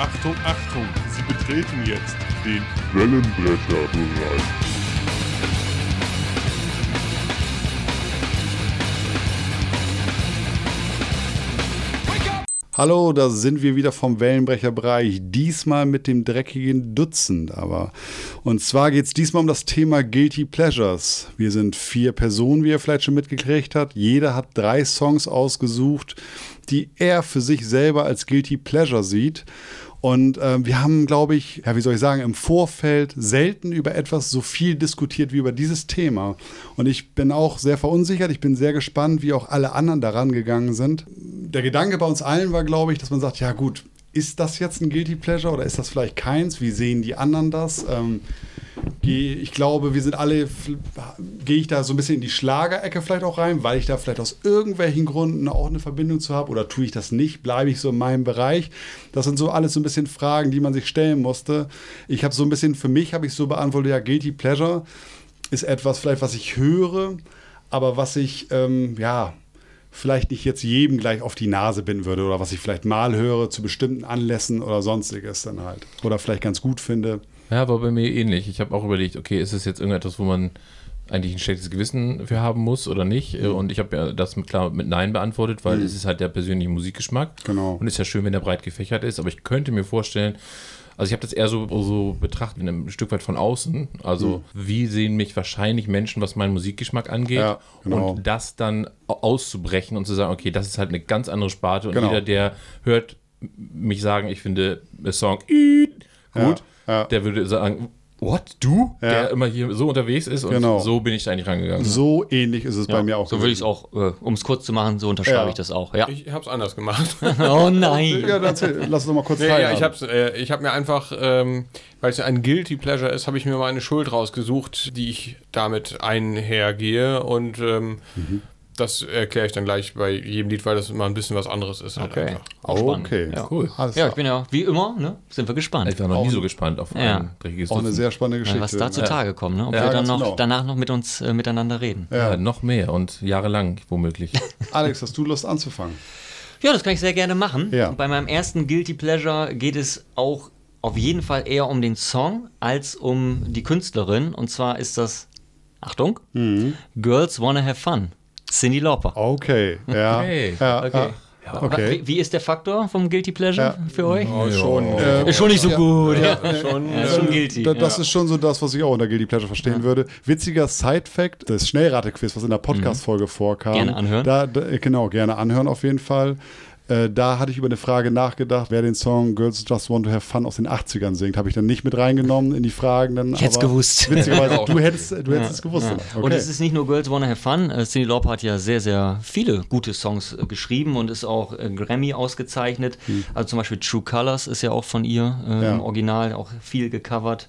Achtung, Achtung, Sie betreten jetzt den Wellenbrecherbereich. Hallo, da sind wir wieder vom Wellenbrecherbereich. Diesmal mit dem dreckigen Dutzend, aber. Und zwar geht es diesmal um das Thema Guilty Pleasures. Wir sind vier Personen, wie ihr vielleicht schon mitgekriegt habt. Jeder hat drei Songs ausgesucht, die er für sich selber als Guilty Pleasure sieht. Und äh, wir haben, glaube ich, ja, wie soll ich sagen, im Vorfeld selten über etwas so viel diskutiert wie über dieses Thema. Und ich bin auch sehr verunsichert. Ich bin sehr gespannt, wie auch alle anderen daran gegangen sind. Der Gedanke bei uns allen war, glaube ich, dass man sagt, ja gut, ist das jetzt ein Guilty Pleasure oder ist das vielleicht keins? Wie sehen die anderen das? Ähm, ich glaube, wir sind alle, gehe ich da so ein bisschen in die Schlagerecke vielleicht auch rein, weil ich da vielleicht aus irgendwelchen Gründen auch eine Verbindung zu habe oder tue ich das nicht, bleibe ich so in meinem Bereich. Das sind so alles so ein bisschen Fragen, die man sich stellen musste. Ich habe so ein bisschen, für mich habe ich so beantwortet, ja, Guilty Pleasure ist etwas vielleicht, was ich höre, aber was ich, ähm, ja, vielleicht nicht jetzt jedem gleich auf die Nase binden würde oder was ich vielleicht mal höre zu bestimmten Anlässen oder sonstiges dann halt. Oder vielleicht ganz gut finde. Ja, war bei mir ähnlich. Ich habe auch überlegt, okay, ist es jetzt irgendetwas, wo man eigentlich ein schlechtes Gewissen für haben muss oder nicht? Mhm. Und ich habe ja das mit, klar mit Nein beantwortet, weil mhm. es ist halt der persönliche Musikgeschmack. Genau. Und ist ja schön, wenn der breit gefächert ist. Aber ich könnte mir vorstellen, also ich habe das eher so, so betrachtet, ein Stück weit von außen. Also mhm. wie sehen mich wahrscheinlich Menschen, was meinen Musikgeschmack angeht. Ja, genau. Und das dann auszubrechen und zu sagen, okay, das ist halt eine ganz andere Sparte. Und genau. jeder, der hört mich sagen, ich finde Song gut, ja. Der würde sagen, What? Du? Ja. Der immer hier so unterwegs ist und genau. so bin ich da eigentlich rangegangen. So ähnlich ist es ja. bei mir auch. So würde ich es auch, äh, um es kurz zu machen, so unterschreibe ja. ich das auch. Ja. Ich habe es anders gemacht. oh nein. Ja, dann erzähl, lass uns doch mal kurz nee, ja, ich habe äh, hab mir einfach, ähm, weil es ja ein Guilty Pleasure ist, habe ich mir mal eine Schuld rausgesucht, die ich damit einhergehe und ähm, mhm das erkläre ich dann gleich bei jedem Lied, weil das immer ein bisschen was anderes ist. Halt okay. Auch okay, ja. cool. Alles ja, ich bin ja wie immer, ne, sind wir gespannt. Ich war noch auch nie so gespannt auf ja. ein dreckiges Auch eine sehr spannende Geschichte. was da zutage kommt, ne? Ob wir dann noch genau. danach noch mit uns äh, miteinander reden. Ja. noch mehr und jahrelang womöglich. Alex, hast du Lust anzufangen? Ja, das kann ich sehr gerne machen. Ja. Bei meinem ersten Guilty Pleasure geht es auch auf jeden Fall eher um den Song als um die Künstlerin. Und zwar ist das, Achtung, mhm. Girls Wanna Have Fun. Cindy Lauper. Okay, ja. Okay. Ja, okay. Ja. Okay. Wie, wie, ist der Faktor vom Guilty Pleasure ja. für euch? Oh, schon. Äh, ist schon nicht so gut. Ja, schon, schon guilty. Da, das ist schon so das, was ich auch unter Guilty Pleasure verstehen würde. Witziger Side-Fact: das Schnellrate-Quiz, was in der Podcast-Folge mhm. vorkam. Gerne anhören. Da, da, genau, gerne anhören auf jeden Fall. Äh, da hatte ich über eine Frage nachgedacht, wer den Song Girls Just Want to Have Fun aus den 80ern singt. Habe ich dann nicht mit reingenommen in die Fragen. Dann, ich hätte es gewusst. Witzigerweise, du hättest, du hättest ja, es gewusst. Ja. Okay. Und es ist nicht nur Girls Wanna Have Fun. Äh, Cindy Lauper hat ja sehr, sehr viele gute Songs äh, geschrieben und ist auch äh, Grammy ausgezeichnet. Hm. Also zum Beispiel True Colors ist ja auch von ihr äh, ja. im Original, auch viel gecovert.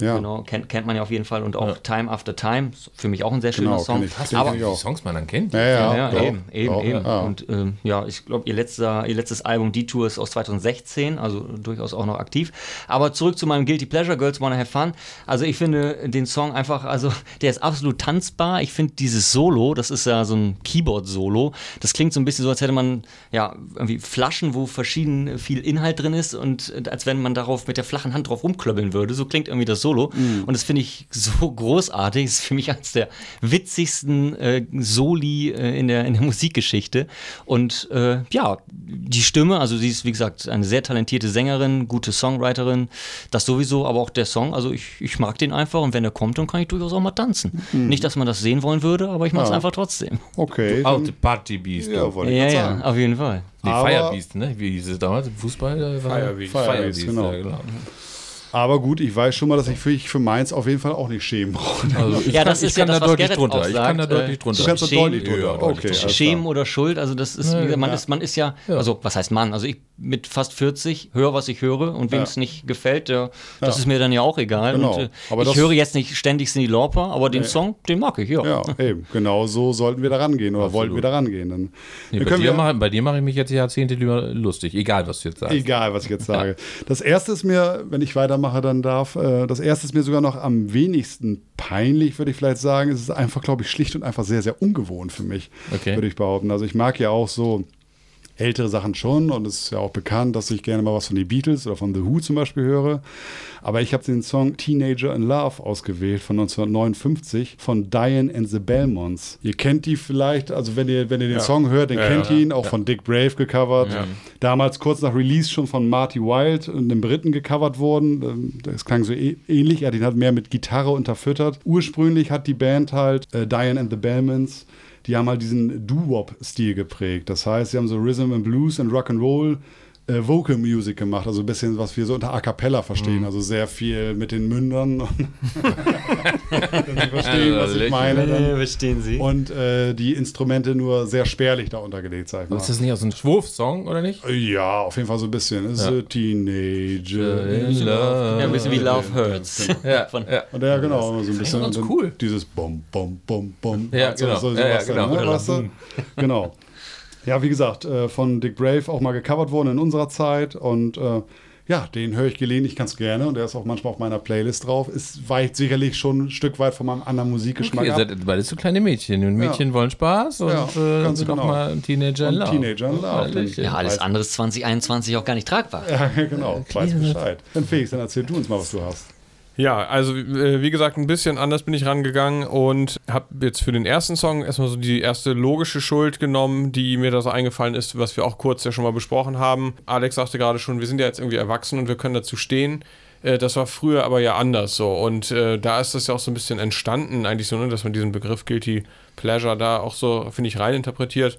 Ja. Genau, kennt, kennt man ja auf jeden Fall. Und auch ja. Time After Time, für mich auch ein sehr schöner genau, Song. Ich. Aber die Songs man dann kennt. Ja, ja, ja, ja eben, eben, doch, eben. Und ähm, ja, ich glaube, ihr, letzter, ihr letztes Album Detour ist aus 2016, also durchaus auch noch aktiv. Aber zurück zu meinem Guilty Pleasure, Girls Wanna Have Fun. Also ich finde den Song einfach, also der ist absolut tanzbar. Ich finde dieses Solo, das ist ja so ein Keyboard-Solo, das klingt so ein bisschen so, als hätte man ja irgendwie Flaschen, wo verschieden viel Inhalt drin ist und als wenn man darauf mit der flachen Hand drauf rumklöppeln würde. So klingt irgendwie irgendwie das Solo. Mhm. Und das finde ich so großartig. Das ist für mich eines der witzigsten äh, Soli äh, in, der, in der Musikgeschichte. Und äh, ja, die Stimme, also sie ist wie gesagt eine sehr talentierte Sängerin, gute Songwriterin, das sowieso, aber auch der Song, also ich, ich mag den einfach und wenn er kommt, dann kann ich durchaus auch mal tanzen. Mhm. Nicht, dass man das sehen wollen würde, aber ich mache es ja. einfach trotzdem. Okay. Alte Party Beast. Ja, ja, ja, auf jeden Fall. Nee, Firebeast, ne? Wie hieß es damals im Fußball? Firebeast. Firebeast, genau. Ja, genau. Aber gut, ich weiß schon mal, dass ich für, ich für meins auf jeden Fall auch nicht schämen brauche. Also ja, das ist ja das, da was Gerrit drunter. Ich kann da deutlich drunter. Du kannst da deutlich drunter. Ja, okay, Schämen oder Schuld, also das ist, ja, man, ja. Ist, man ist ja, also was heißt Mann? Also ich mit fast 40 höre, was ich höre und wem es nicht gefällt, der, das ist mir dann ja auch egal. Genau. Und, äh, aber ich höre jetzt nicht ständig Cindy Lauper, aber den Song, den mag ich, ja. Ja, eben. Genau so sollten wir da rangehen oder Absolut. wollten wir da rangehen. Dann, nee, bei, dir mach, bei, dir mache ich mich jetzt Jahrzehnte lieber lustig, egal was du jetzt sagst. Egal, was ich jetzt sage. Das erste ist mir, wenn ich weitermache, dann darf, äh, das erste ist mir sogar noch am wenigsten peinlich, würde ich vielleicht sagen. Es ist einfach, glaube ich, schlicht und einfach sehr, sehr ungewohnt für mich, okay. würde ich behaupten. Also ich mag ja auch so ältere Sachen schon und es ist ja auch bekannt, dass ich gerne mal was von den Beatles oder von The Who zum Beispiel höre. Aber ich habe den Song Teenager in Love ausgewählt von 1959 von Diane and the Belmonts. Ihr kennt die vielleicht, also wenn ihr, wenn ihr den ja. Song hört, dann ja, kennt ihr ihn, auch von Dick Brave gecovert. Damals kurz nach Release schon von Marty Wild und dem Briten gecovert worden. Ähm, das klang so ähnlich, er hat mehr mit Gitarre unterfüttert. Ursprünglich hat die Band halt äh, Diane and the Belmonts die haben halt diesen Doo-Wop-Stil geprägt. Das heißt, sie haben so Rhythm and Blues und Rock'n'Roll äh, Vocal Music gemacht, also ein bisschen, was wir so unter A Cappella verstehen, mhm. also sehr viel mit den Mündern. Sie verstehen, was ich meine. Dann. Verstehen Sie. Und äh, die Instrumente nur sehr spärlich da untergelegt, sag ich mal. Ist das nicht aus einem Schwurf-Song, oder nicht? Ja, auf jeden Fall so ein bisschen. Ja. ist Teenager in Love. Ja, ein bisschen wie Love Hurts. ja, ja. Und ja, genau, so ein bisschen. Ganz cool. Dieses Bom, Bom, Bom, Bom. Ja, genau. So, so ja, ja, genau. Dann, ne? genau. Ja, wie gesagt, äh, von Dick Brave auch mal gecovert worden in unserer Zeit und äh, ja, den höre ich gelegentlich ganz gerne und der ist auch manchmal auf meiner Playlist drauf. Ist weicht sicherlich schon ein Stück weit von meinem anderen Musikgeschmack okay, ab. Seid beides so kleine Mädchen und Mädchen ja. wollen Spaß und ja, äh, ganz genau. mal Teenager in Love. Teenager in Love. Ja, alles andere ist 2021 auch gar nicht tragbar. Ja, genau. Ja, weiß Bescheid. Dann Felix, dann erzähl du uns mal, was du hast. Ja, also äh, wie gesagt, ein bisschen anders bin ich rangegangen und habe jetzt für den ersten Song erstmal so die erste logische Schuld genommen, die mir da so eingefallen ist, was wir auch kurz ja schon mal besprochen haben. Alex sagte gerade schon, wir sind ja jetzt irgendwie erwachsen und wir können dazu stehen. Äh, das war früher aber ja anders so und äh, da ist das ja auch so ein bisschen entstanden, eigentlich so, ne, dass man diesen Begriff Guilty Pleasure da auch so, finde ich, reininterpretiert.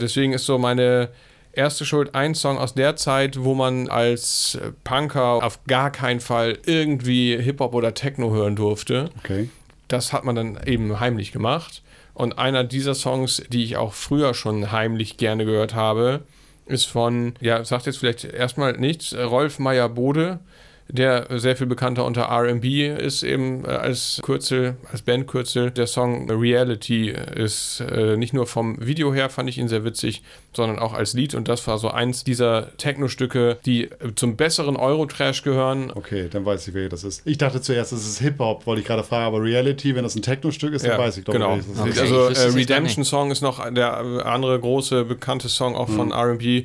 Deswegen ist so meine Erste Schuld, ein Song aus der Zeit, wo man als Punker auf gar keinen Fall irgendwie Hip-Hop oder Techno hören durfte. Okay. Das hat man dann eben heimlich gemacht. Und einer dieser Songs, die ich auch früher schon heimlich gerne gehört habe, ist von, ja, sagt jetzt vielleicht erstmal nichts, Rolf Meyer-Bode der sehr viel bekannter unter RB ist, eben äh, als Kürzel, als Bandkürzel. Der Song Reality ist äh, nicht nur vom Video her, fand ich ihn sehr witzig, sondern auch als Lied. Und das war so eins dieser Techno-Stücke, die zum besseren Eurotrash gehören. Okay, dann weiß ich, wer das ist. Ich dachte zuerst, das ist Hip-Hop, wollte ich gerade fragen, aber Reality, wenn das ein Techno-Stück ist, dann ja, weiß ich doch, genau. das ist. Okay, also äh, Redemption Song ist noch der andere große bekannte Song auch von mhm. RB. Ja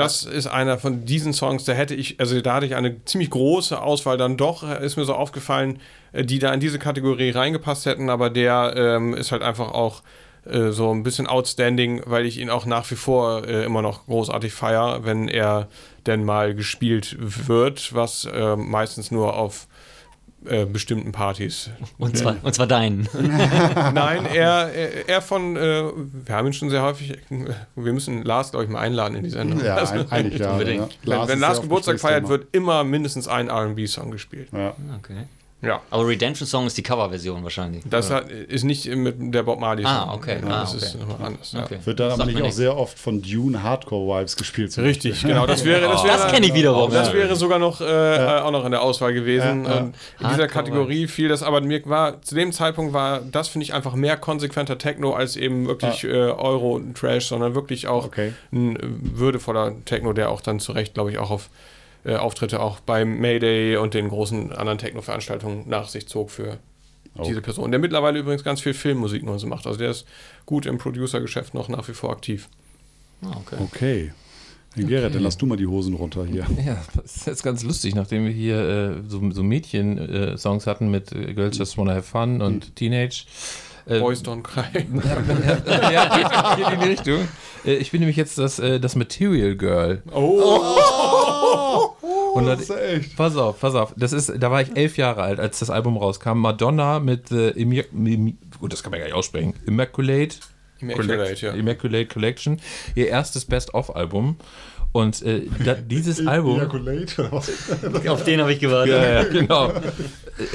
das ist einer von diesen Songs, da hätte ich, also da hatte ich eine ziemlich große Auswahl dann doch, ist mir so aufgefallen, äh, die da in diese Kategorie reingepasst hätten, aber der ähm, ist halt einfach auch äh, so ein bisschen outstanding, weil ich ihn auch nach wie vor äh, immer noch großartig feier, wenn er denn mal gespielt wird, was äh, meistens nur auf äh, bestimmten Partys. Und zwar, und zwar deinen. Nein, er, er, er von, äh, wir haben ihn schon sehr häufig, wir müssen Lars, glaube ich, mal einladen in die Sendung. Ja, also, eigentlich ja. ja. Wenn Lars, wenn Lars Geburtstag feiert, wird immer mindestens ein RB-Song gespielt. Ja. Okay. Ja. Aber Redemption Song ist die Coverversion wahrscheinlich. Das hat, ist nicht mit der Bob Marley Song. Ah, okay. Genau, ah, das okay. ist nochmal anders. Okay. Ja. Wird dann aber nicht auch sehr oft von Dune Hardcore-Vibes gespielt. Richtig, genau. Das wäre, das, wäre, das kenne ich wiederum. Das wäre sogar noch, äh, ja. auch noch in der Auswahl gewesen. Ja, in dieser Kategorie fiel das, aber mir war, zu dem Zeitpunkt war das, finde ich, einfach mehr konsequenter Techno als eben wirklich äh, Euro-Trash, sondern wirklich auch okay. ein würdevoller Techno, der auch dann zu Recht, glaube ich, auch auf äh, Auftritte auch beim Mayday und den großen anderen Techno-Veranstaltungen nach sich zog für oh. diese Person. Der mittlerweile übrigens ganz viel Filmmusik nur so macht. Also der ist gut im Producer-Geschäft noch nach wie vor aktiv. Ah, okay. okay. Hey Gerrit, okay. dann lass du mal die Hosen runter hier. Ja, das ist jetzt ganz lustig, nachdem wir hier äh, so, so Mädchen-Songs äh, hatten mit äh, Girls Just Wanna Have Fun und mhm. Teenage. Äh, Boys Don't Cry. ja, ja, geht, geht in die Richtung. Äh, ich bin nämlich jetzt das, äh, das Material Girl. Oh! oh. Und das, das echt. Pass auf, pass auf. Das ist, da war ich elf Jahre alt, als das Album rauskam. Madonna mit äh, Immac gut, das kann man gar nicht aussprechen. Immaculate. Immaculate, ja. Immaculate Collection. Ihr erstes Best-of-Album. Und äh, da, dieses Album. Auf den habe ich gewartet. Ja, ja, genau.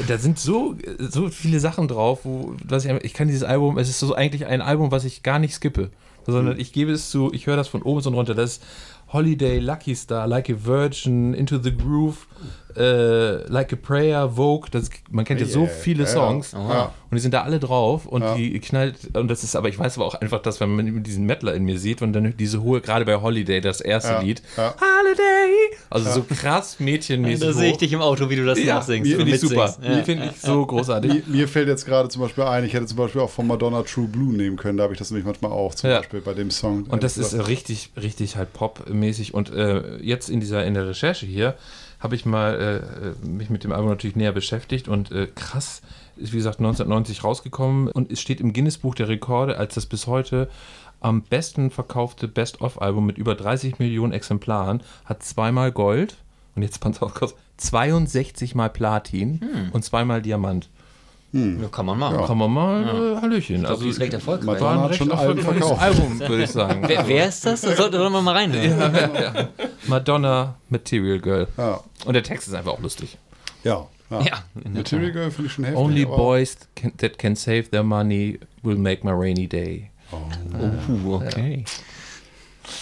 Da sind so, so viele Sachen drauf, wo was ich, ich kann dieses Album, es ist so eigentlich ein Album, was ich gar nicht skippe sondern ich gebe es zu, ich höre das von oben und runter. Das ist Holiday, Lucky Star, Like a Virgin, Into the Groove, äh, Like a Prayer, Vogue. Das, man kennt ja so viele Songs. Ja. und die sind da alle drauf und ja. die knallt, und das ist, aber ich weiß aber auch einfach, dass wenn man diesen Mettler in mir sieht und dann diese hohe, gerade bei Holiday, das erste ja. Lied, ja. Holiday, also so krass mädchenmäßig. Da sehe ich dich im Auto, wie du das ja, nachsingst. Finde ich super. Ja. Finde ich so großartig. Mir, mir, fällt jetzt gerade zum Beispiel ein, ich hätte zum Beispiel auch von Madonna True Blue nehmen können, da habe ich das nämlich manchmal auch, zum Beispiel bei dem Song. Und das ist richtig, richtig halt popmäßig und äh, jetzt in dieser, in der Recherche hier, habe ich mal äh, mich mit dem Album natürlich näher beschäftigt und äh, krass, ist wie gesagt 1990 rausgekommen und es steht im Guinness-Buch der Rekorde als das bis heute am besten verkaufte Best-of-Album mit über 30 Millionen Exemplaren, hat zweimal Gold und jetzt pass auf, 62 mal Platin hm. und zweimal Diamant. Hm. Ja, kann man mal. Ja. Kann man mal, ja. Äh, Hallöchen. Ich also, die ist recht erfolgreich. Madonna hat schon ein Album, würde ich sagen. Wer, wer, ist das? Da sollte man mal reinhören. Ja, Madonna Material Girl. Und der Text ist einfach auch lustig. Ja. Ja, Material Girl finde ich schon heftig. Only boys can, that can save their money will make my rainy day. Oh, oh okay.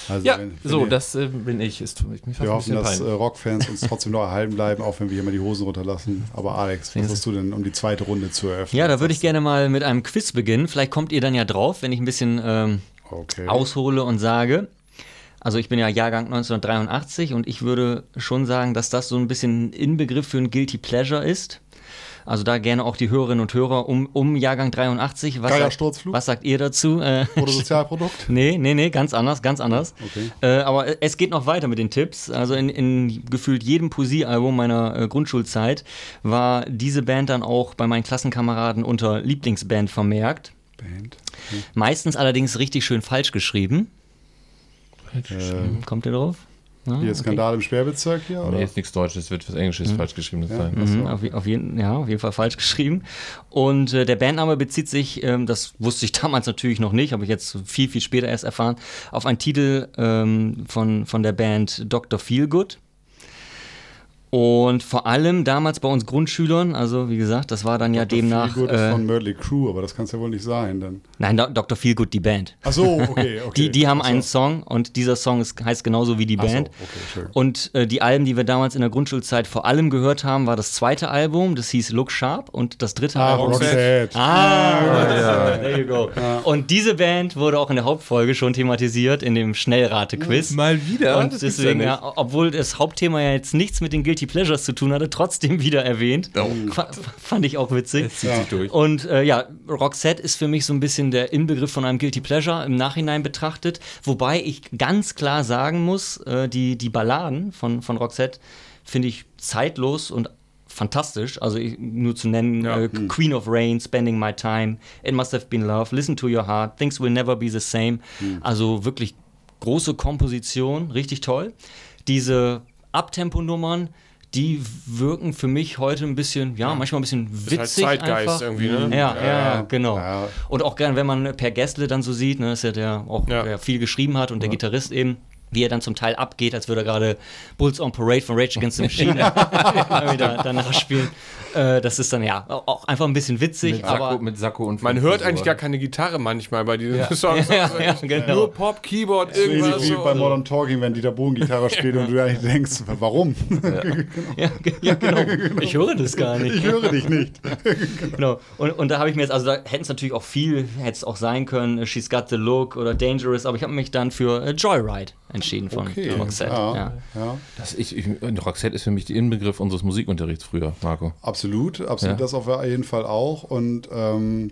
Also ja, wenn, wenn so, ihr, das äh, bin ich. Ist, ich wir hoffen, dass äh, Rockfans uns trotzdem noch erhalten bleiben, auch wenn wir hier mal die Hosen runterlassen. Aber Alex, was hast du denn, um die zweite Runde zu eröffnen? Ja, da würde ich gerne mal mit einem Quiz beginnen. Vielleicht kommt ihr dann ja drauf, wenn ich ein bisschen ähm, okay. aushole und sage. Also ich bin ja Jahrgang 1983 und ich würde schon sagen, dass das so ein bisschen ein Inbegriff für ein Guilty Pleasure ist. Also da gerne auch die Hörerinnen und Hörer um, um Jahrgang 83. Was, sagt, was sagt ihr dazu? Äh, Sozialprodukt? nee, nee, nee, ganz anders, ganz anders. Okay. Äh, aber es geht noch weiter mit den Tipps. Also in, in gefühlt jedem Poesiealbum meiner äh, Grundschulzeit war diese Band dann auch bei meinen Klassenkameraden unter Lieblingsband vermerkt. Band? Okay. Meistens allerdings richtig schön falsch geschrieben. Falsch geschrieben. Kommt ihr drauf? Ah, hier Skandal okay. im Sperrbezirk hier? Oder? Nee, ist nichts Deutsches, wird was Englisches mhm. falsch geschrieben ja. sein. Mhm, auf, auf, jeden, ja, auf jeden Fall falsch geschrieben. Und äh, der Bandname bezieht sich, ähm, das wusste ich damals natürlich noch nicht, habe ich jetzt viel, viel später erst erfahren, auf einen Titel ähm, von, von der Band Dr. Feelgood. Und vor allem damals bei uns Grundschülern, also wie gesagt, das war dann ja Dr. demnach. Feelgood äh, ist von Mördley Crew, aber das kann es ja wohl nicht sein. Dann. Nein, Do Dr. Feelgood, die Band. Ach so, okay, okay. die, die haben so. einen Song und dieser Song ist, heißt genauso wie die Band. So, okay, schön. Und äh, die Alben, die wir damals in der Grundschulzeit vor allem gehört haben, war das zweite Album, das hieß Look Sharp und das dritte ah, Album. Roxette. Ah, ah ja. there you go. Ja. Und diese Band wurde auch in der Hauptfolge schon thematisiert in dem Schnellrate-Quiz. Mal wieder. Und deswegen, ja, obwohl das Hauptthema ja jetzt nichts mit den Guilty Pleasures zu tun hat, gerade trotzdem wieder erwähnt. Oh. Fand ich auch witzig. Ja. Und äh, ja, Roxette ist für mich so ein bisschen der Inbegriff von einem Guilty Pleasure im Nachhinein betrachtet. Wobei ich ganz klar sagen muss, äh, die, die Balladen von, von Roxette finde ich zeitlos und fantastisch. Also ich, nur zu nennen: ja. äh, mhm. Queen of Rain, Spending My Time, It Must Have Been Love, Listen to Your Heart, Things Will Never Be the Same. Mhm. Also wirklich große Komposition, richtig toll. Diese Abtempo-Nummern, die wirken für mich heute ein bisschen, ja, manchmal ein bisschen witzig. Ist halt Zeitgeist einfach. irgendwie, ne? Ja, ja, ja genau. Ja. Und auch gern, wenn man Per Gessle dann so sieht, ne, ist ja der auch der viel geschrieben hat und der Gitarrist eben wie er dann zum Teil abgeht, als würde er gerade Bulls on Parade von Rage Against the Machine wieder danach spielen. Äh, das ist dann ja auch einfach ein bisschen witzig. Mit Sakko, mit Sakko und Man hört eigentlich gar keine Gitarre manchmal bei diesen ja. Songs. Ja, ja, genau. Nur Pop, Keyboard, irgendwas. Wie so. bei Modern Talking, wenn Dieter Bohlen Gitarre spielt und du eigentlich denkst, warum? Ja. ja, genau. Ich höre das gar nicht. Ich höre dich nicht. genau. Und, und da habe ich mir jetzt, also da hätten es natürlich auch viel, hätte es auch sein können, She's Got the Look oder Dangerous, aber ich habe mich dann für äh, Joyride entschieden von okay. Roxette. Ja, ja. ja. Das ich, ich, Roxette ist für mich der Inbegriff unseres Musikunterrichts früher, Marco. Absolut, absolut, das auf jeden Fall auch. Und ähm,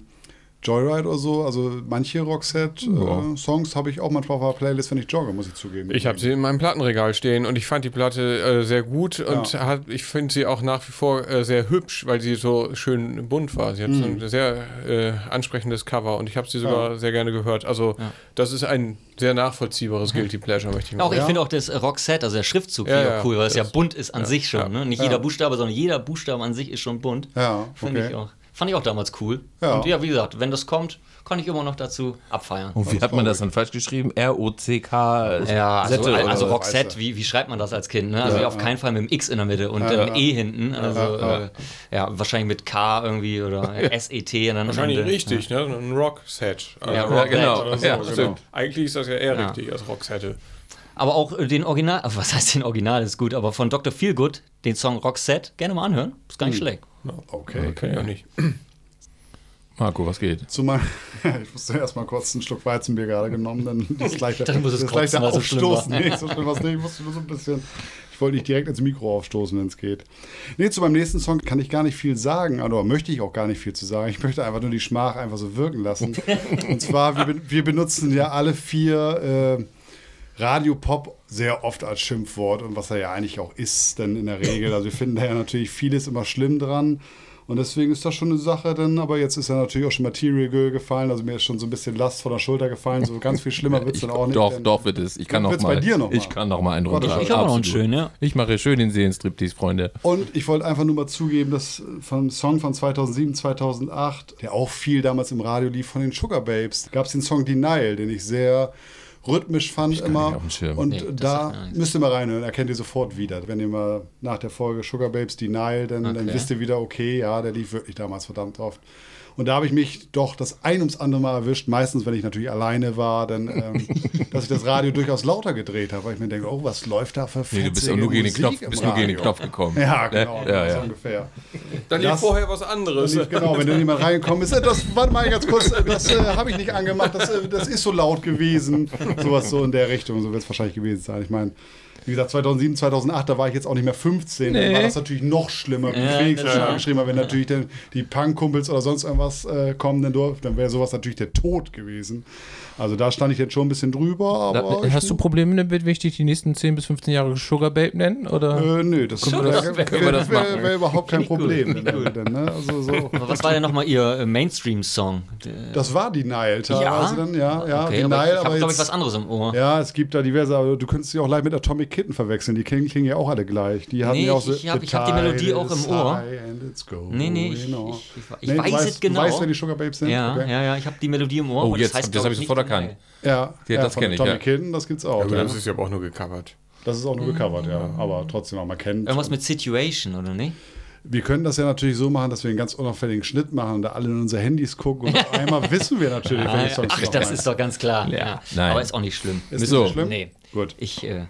Joyride oder so, also manche Roxette-Songs äh, habe ich auch manchmal auf der Playlist, wenn ich jogge, muss ich zugeben. Ich habe sie in meinem Plattenregal stehen und ich fand die Platte äh, sehr gut und ja. hat, ich finde sie auch nach wie vor äh, sehr hübsch, weil sie so schön bunt war. Sie hat mhm. so ein sehr äh, ansprechendes Cover und ich habe sie sogar ja. sehr gerne gehört. Also ja. das ist ein sehr nachvollziehbares Guilty Pleasure, möchte ich mal sagen. Auch ich finde auch das Roxette, also der Schriftzug, ja, cool, weil es ja bunt ist an sich schon. Ne? Nicht jeder Buchstabe, sondern jeder Buchstabe an sich ist schon bunt. Ja, finde ich auch. Fand ich auch damals cool. Ja. Und ja, wie gesagt, wenn das kommt, kann ich immer noch dazu abfeiern. Und wie hat man das dann falsch geschrieben? R-O-C-K? Ja, also, also Roxette, wie, wie schreibt man das als Kind? Ne? Also ja, auf keinen Fall mit dem X in der Mitte und ja, einem E hinten. Also äh, ja, wahrscheinlich mit K irgendwie oder S-E-T. Wahrscheinlich Ende. richtig, ne? Ein Rockset. Also ja, Rock genau. So, ja, genau. Eigentlich ist das ja eher richtig als Roxette. Aber auch den Original, was heißt den Original, ist gut, aber von Dr. Feelgood, den Song Roxette, gerne mal anhören. Ist gar nicht hm. schlecht. Okay, okay, ja nicht. Marco, was geht? Zu mein, ich musste erst mal kurz einen Schluck Weizenbier gerade genommen, dann das leichte, dann muss es das leichte kotzen, Aufstoßen. Nee, so schlimm was nicht. Ich musste nur so ein bisschen. Ich wollte nicht direkt ins Mikro aufstoßen, wenn es geht. Nee, zu meinem nächsten Song kann ich gar nicht viel sagen, oder möchte ich auch gar nicht viel zu sagen. Ich möchte einfach nur die Schmach einfach so wirken lassen. Und zwar, wir, wir benutzen ja alle vier äh, Radio Pop sehr oft als Schimpfwort und was er ja eigentlich auch ist, denn in der Regel. Also wir finden da ja natürlich vieles immer schlimm dran. Und deswegen ist das schon eine Sache, denn aber jetzt ist ja natürlich auch schon Material Girl gefallen, also mir ist schon so ein bisschen Last von der Schulter gefallen, so ganz viel schlimmer wird es dann auch nicht. Doch, doch wird es. Ich kann noch mal, bei dir noch Ich kann noch mal einen runter. Ich habe noch einen schönen, ja. Ich mache schön den Seelenstriptease, Freunde. Und ich wollte einfach nur mal zugeben, dass vom Song von 2007, 2008, der auch viel damals im Radio lief, von den Sugar Babes, gab es den Song Denial, den ich sehr rhythmisch fand immer. Und Nee, da müsst ihr mal reinhören, erkennt ihr sofort wieder. Wenn ihr mal nach der Folge Sugar Babes Denial, dann, dann Okay. wisst ihr wieder, okay, ja, der lief wirklich damals verdammt oft. Und da habe ich mich doch das ein ums andere Mal erwischt, meistens, wenn ich natürlich alleine war, dann, ähm, dass ich das Radio durchaus lauter gedreht habe, weil ich mir denke, oh, was läuft da für Nee, du bist auch nur gegen den Knopf, bist nur gegen den? Knopf gekommen. Ja, Ne? genau, Ja, so ja. ungefähr. Dann lief vorher was anderes. Nicht, genau, wenn dann jemand reingekommen ist, äh, das warte mal ganz kurz, äh, das äh, habe ich nicht angemacht, das, äh, das ist so laut gewesen. Sowas so in der Richtung, so wird es wahrscheinlich gewesen sein. Ich meine, wie gesagt, 2007, 2008, da war ich jetzt auch nicht mehr 15, dann Nee. war das natürlich noch schlimmer, wie Ja, Felix ja. schon mal geschrieben hat, wenn natürlich dann die Punk-Kumpels oder sonst irgendwas äh, kommen, dann, dann wäre sowas natürlich der Tod gewesen. Also da stand ich jetzt schon ein bisschen drüber, aber. Da, hast du Probleme damit, wenn ich dich die nächsten 10 bis 15 Jahre Sugar Babe nennen? Oder? Äh, nö, das Können wir das- wäre wär, wär überhaupt kein Problem. Denn, ne? also so. Aber was war denn nochmal Ihr äh, Mainstream-Song? Das war die Nile teilweise Ja? dann, ja, ja, okay, die aber Nile, ich habe, glaube ich, jetzt- was anderes im Ohr. Ja, es gibt da diverse, aber du könntest sie auch leicht mit Atomic Kitten verwechseln. Die klingen, klingen ja auch alle gleich. Die haben Nee, ja auch so, ich hab- The ich hab die Melodie auch im Ohr. Nee, nee, ich- ich- ich- ich Nee, weiß es genau. Du weißt, wer die Sugar Babes sind? Ja, Okay. ja, ja, ich habe die Melodie im Ohr. Oh, jetzt- heißt, das glaub hab ich sofort die Nile. erkannt. Ja, Ja, das von kenn ich, Atomic ja. Kitten, das gibt's auch. Aber ja. das ist ja aber auch nur gecovert. Das ist auch nur gecovert, ja. Aber trotzdem auch, man kennt. Irgendwas mit Situation, oder nicht? Wir können das ja natürlich so machen, dass wir einen ganz unauffälligen Schnitt machen und da alle in unsere Handys gucken und auf einmal wissen wir natürlich, Ah, welche Songs Ach, das meinen. ist doch ganz klar. Ja, Ja. nein. Aber ist auch nicht schlimm. Ist So. nicht schlimm? Nee. Gut. Ich äh, kann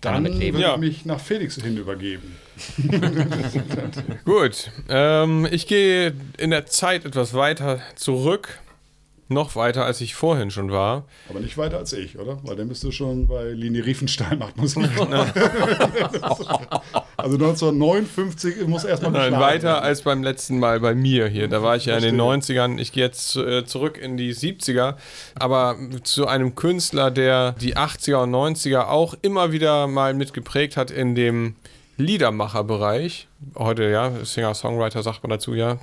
Dann damit würde Ja. mich nach Felix hin übergeben. Gut, ähm, ich gehe in der Zeit etwas weiter zurück. Noch weiter, als ich vorhin schon war. Aber nicht weiter als ich, oder? Weil dann bist du schon bei Lini Riefenstahl macht Musik. also 1959 muss erstmal Nein, weiter werden. als beim letzten Mal bei mir hier. Da war ich ja in den Verstehe. 90ern. Ich gehe jetzt äh, zurück in die 70er. Aber zu einem Künstler, der die 80er und 90er auch immer wieder mal mitgeprägt hat in dem Liedermacherbereich. Heute, ja, Singer-Songwriter sagt man dazu, ja.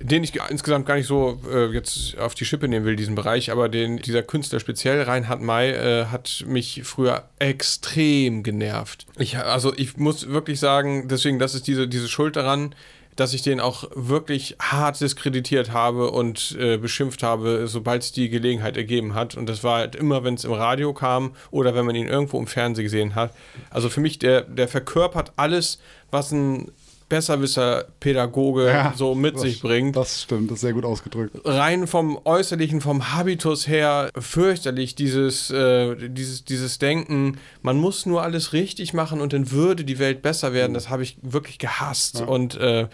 Den ich insgesamt gar nicht so äh, jetzt auf die Schippe nehmen will, diesen Bereich, aber den, dieser Künstler speziell, Reinhard May, äh, hat mich früher extrem genervt. Ich, also ich muss wirklich sagen, deswegen, das ist diese, diese Schuld daran, dass ich den auch wirklich hart diskreditiert habe und äh, beschimpft habe, sobald es die Gelegenheit ergeben hat. Und das war halt immer, wenn es im Radio kam oder wenn man ihn irgendwo im Fernsehen gesehen hat. Also für mich, der, der verkörpert alles, was ein Besserwisser Pädagoge Ja, so mit das- sich bringt Das stimmt, das ist sehr gut ausgedrückt. rein vom Äußerlichen, vom Habitus her fürchterlich, dieses, äh, dieses, dieses Denken, man muss nur alles richtig machen und dann würde die Welt besser werden, das habe ich wirklich gehasst und äh,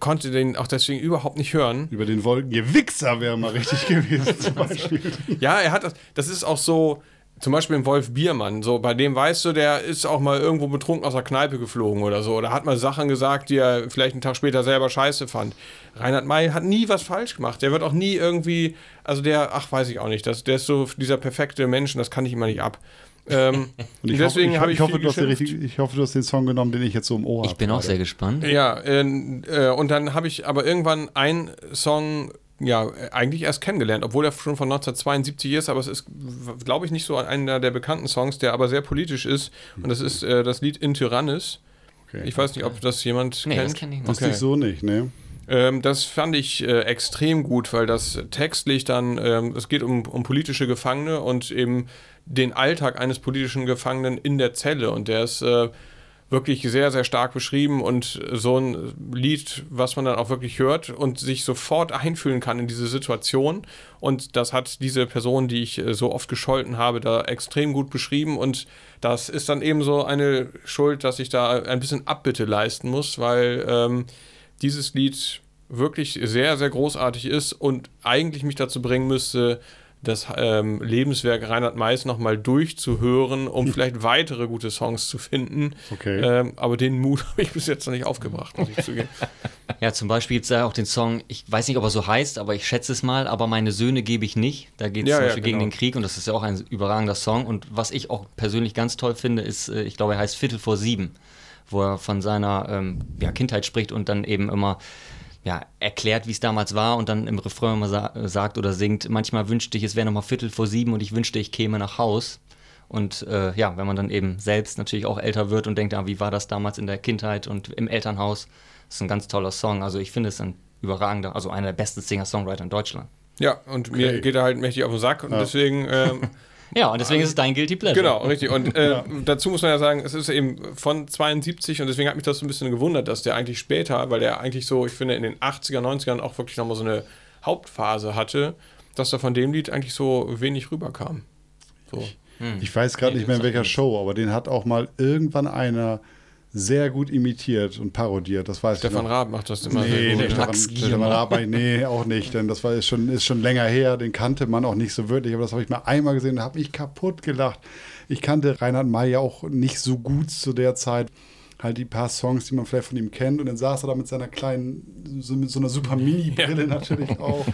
konnte den auch deswegen überhaupt nicht hören. Über den Wolken, ihr Wichser wäre mal richtig gewesen zum Beispiel. Ja, er hat das, das ist auch so, zum Beispiel ein Wolf Biermann, so bei dem weißt du, der ist auch mal irgendwo betrunken aus der Kneipe geflogen oder so, oder hat mal Sachen gesagt, die er vielleicht einen Tag später selber scheiße fand. Reinhard May hat nie was falsch gemacht, der wird auch nie irgendwie, also der, ach weiß ich auch nicht, das, der ist so dieser perfekte Mensch und das kann ich immer nicht ab. Ähm, Und ich deswegen hoffe, habe ich, ich, hoffe, viel du hast den geschimpft. richtig, ich hoffe, du hast den Song genommen, den ich jetzt so im Ohr habe. Ich bin auch sehr gespannt. Ja, äh, äh, und dann habe ich aber irgendwann einen Song ja, eigentlich erst kennengelernt, obwohl er schon von 1972 ist, aber es ist, glaube ich, nicht so einer der bekannten Songs, der aber sehr politisch ist. Und das ist äh, das Lied In Tyrannis. Okay. Ich weiß nicht, ob das jemand Nee, kennt. das kenne ich nicht. Das ist so nicht, ne? Ähm, das fand ich äh, extrem gut, weil das textlich dann, ähm, es geht um, um politische Gefangene und eben den Alltag eines politischen Gefangenen in der Zelle. Und der ist äh, wirklich sehr, sehr stark beschrieben und so ein Lied, was man dann auch wirklich hört und sich sofort einfühlen kann in diese Situation. Und das hat diese Person, die ich äh, so oft gescholten habe, da extrem gut beschrieben. Und das ist dann eben so eine Schuld, dass ich da ein bisschen Abbitte leisten muss, weil ähm, dieses Lied wirklich sehr, sehr großartig ist und eigentlich mich dazu bringen müsste, das ähm, Lebenswerk Reinhard Meis nochmal durchzuhören, um vielleicht weitere gute Songs zu finden. Okay. Ähm, aber den Mut habe ich bis jetzt noch nicht aufgebracht, muss ich zugeben. Ja, zum Beispiel gibt es da auch den Song, ich weiß nicht, ob er so heißt, aber ich schätze es mal, aber meine Söhne gebe ich nicht. Da geht es Ja, zum ja, Beispiel gegen genau. den Krieg und das ist ja auch ein überragender Song. Und was ich auch persönlich ganz toll finde, ist, äh, ich glaube, er heißt Viertel vor sieben, wo er von seiner ähm, ja, Kindheit spricht und dann eben immer ja, erklärt, wie es damals war und dann im Refrain immer sa sagt oder singt, manchmal wünschte ich, es wäre nochmal Viertel vor sieben und ich wünschte, ich käme nach Haus. Und äh, ja, wenn man dann eben selbst natürlich auch älter wird und denkt, ah, wie war das damals in der Kindheit und im Elternhaus, das ist ein ganz toller Song. Also ich finde es ein überragender, also einer der besten Singer-Songwriter in Deutschland. Ja, und mir geht er halt mächtig auf den Sack und deswegen ähm, Ja, und deswegen ist es dein Guilty Pleasure. Genau, richtig. Und äh, dazu muss man ja sagen, es ist eben von 72 und deswegen hat mich das so ein bisschen gewundert, dass der eigentlich später, weil der eigentlich so, ich finde, in den 80er, 90ern auch wirklich nochmal so eine Hauptphase hatte, dass da von dem Lied eigentlich so wenig rüberkam. So. Ich weiß gerade nicht mehr in welcher Show, aber den hat auch mal irgendwann einer sehr gut imitiert und parodiert. Das weiß Stefan. Raab macht das immer Nee, sehr nee, gut. Stefan, Max Stefan Giermann. Raab, nee, auch nicht, denn das war ist schon, ist schon länger her, den kannte man auch nicht so wirklich, aber das habe ich mal einmal gesehen und habe mich kaputt gelacht. Ich kannte Reinhard May ja auch nicht so gut zu der Zeit. Halt die paar Songs, die man vielleicht von ihm kennt. Und dann saß er da mit seiner kleinen, so mit so einer super Mini-Brille natürlich auch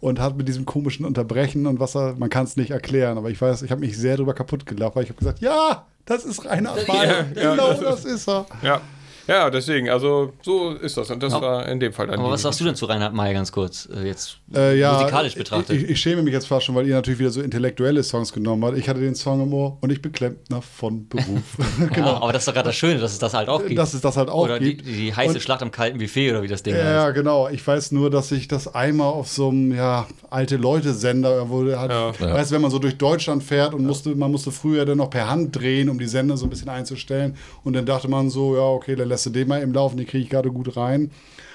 und hat mit diesem komischen Unterbrechen und was er, man kann es nicht erklären, aber ich weiß, ich habe mich sehr drüber kaputt gelacht, weil ich habe gesagt, ja, das ist Reinhard May, Ja, ja, genau das- das ist er. Ja. Ja, deswegen, also so ist das. Und das Aber- war in dem Fall dann. Aber die- was sagst du denn zu Reinhard May ganz kurz, äh, jetzt Äh, ja, musikalisch betrachtet? Ich, ich schäme mich jetzt fast schon, weil ihr natürlich wieder so intellektuelle Songs genommen habt. Ich hatte den Song im Ohr und ich bin Klempner von Beruf. ja, aber das ist doch gerade das Schöne, dass es das halt auch gibt. genau. Dass es das halt auch oder die, gibt. die heiße Und- Schlacht am kalten Buffet oder wie das Ding Ja, heißt. genau. Ich weiß nur, dass ich das einmal auf so einem ja, alte Leute-Sender, wo der hat, Ja. weißt du, wenn man so durch Deutschland fährt und musste, man musste früher dann noch per Hand drehen, um die Sender so ein bisschen einzustellen. Und dann dachte man so, ja, okay, dann lässt du den mal im Laufen, den kriege ich gerade gut rein.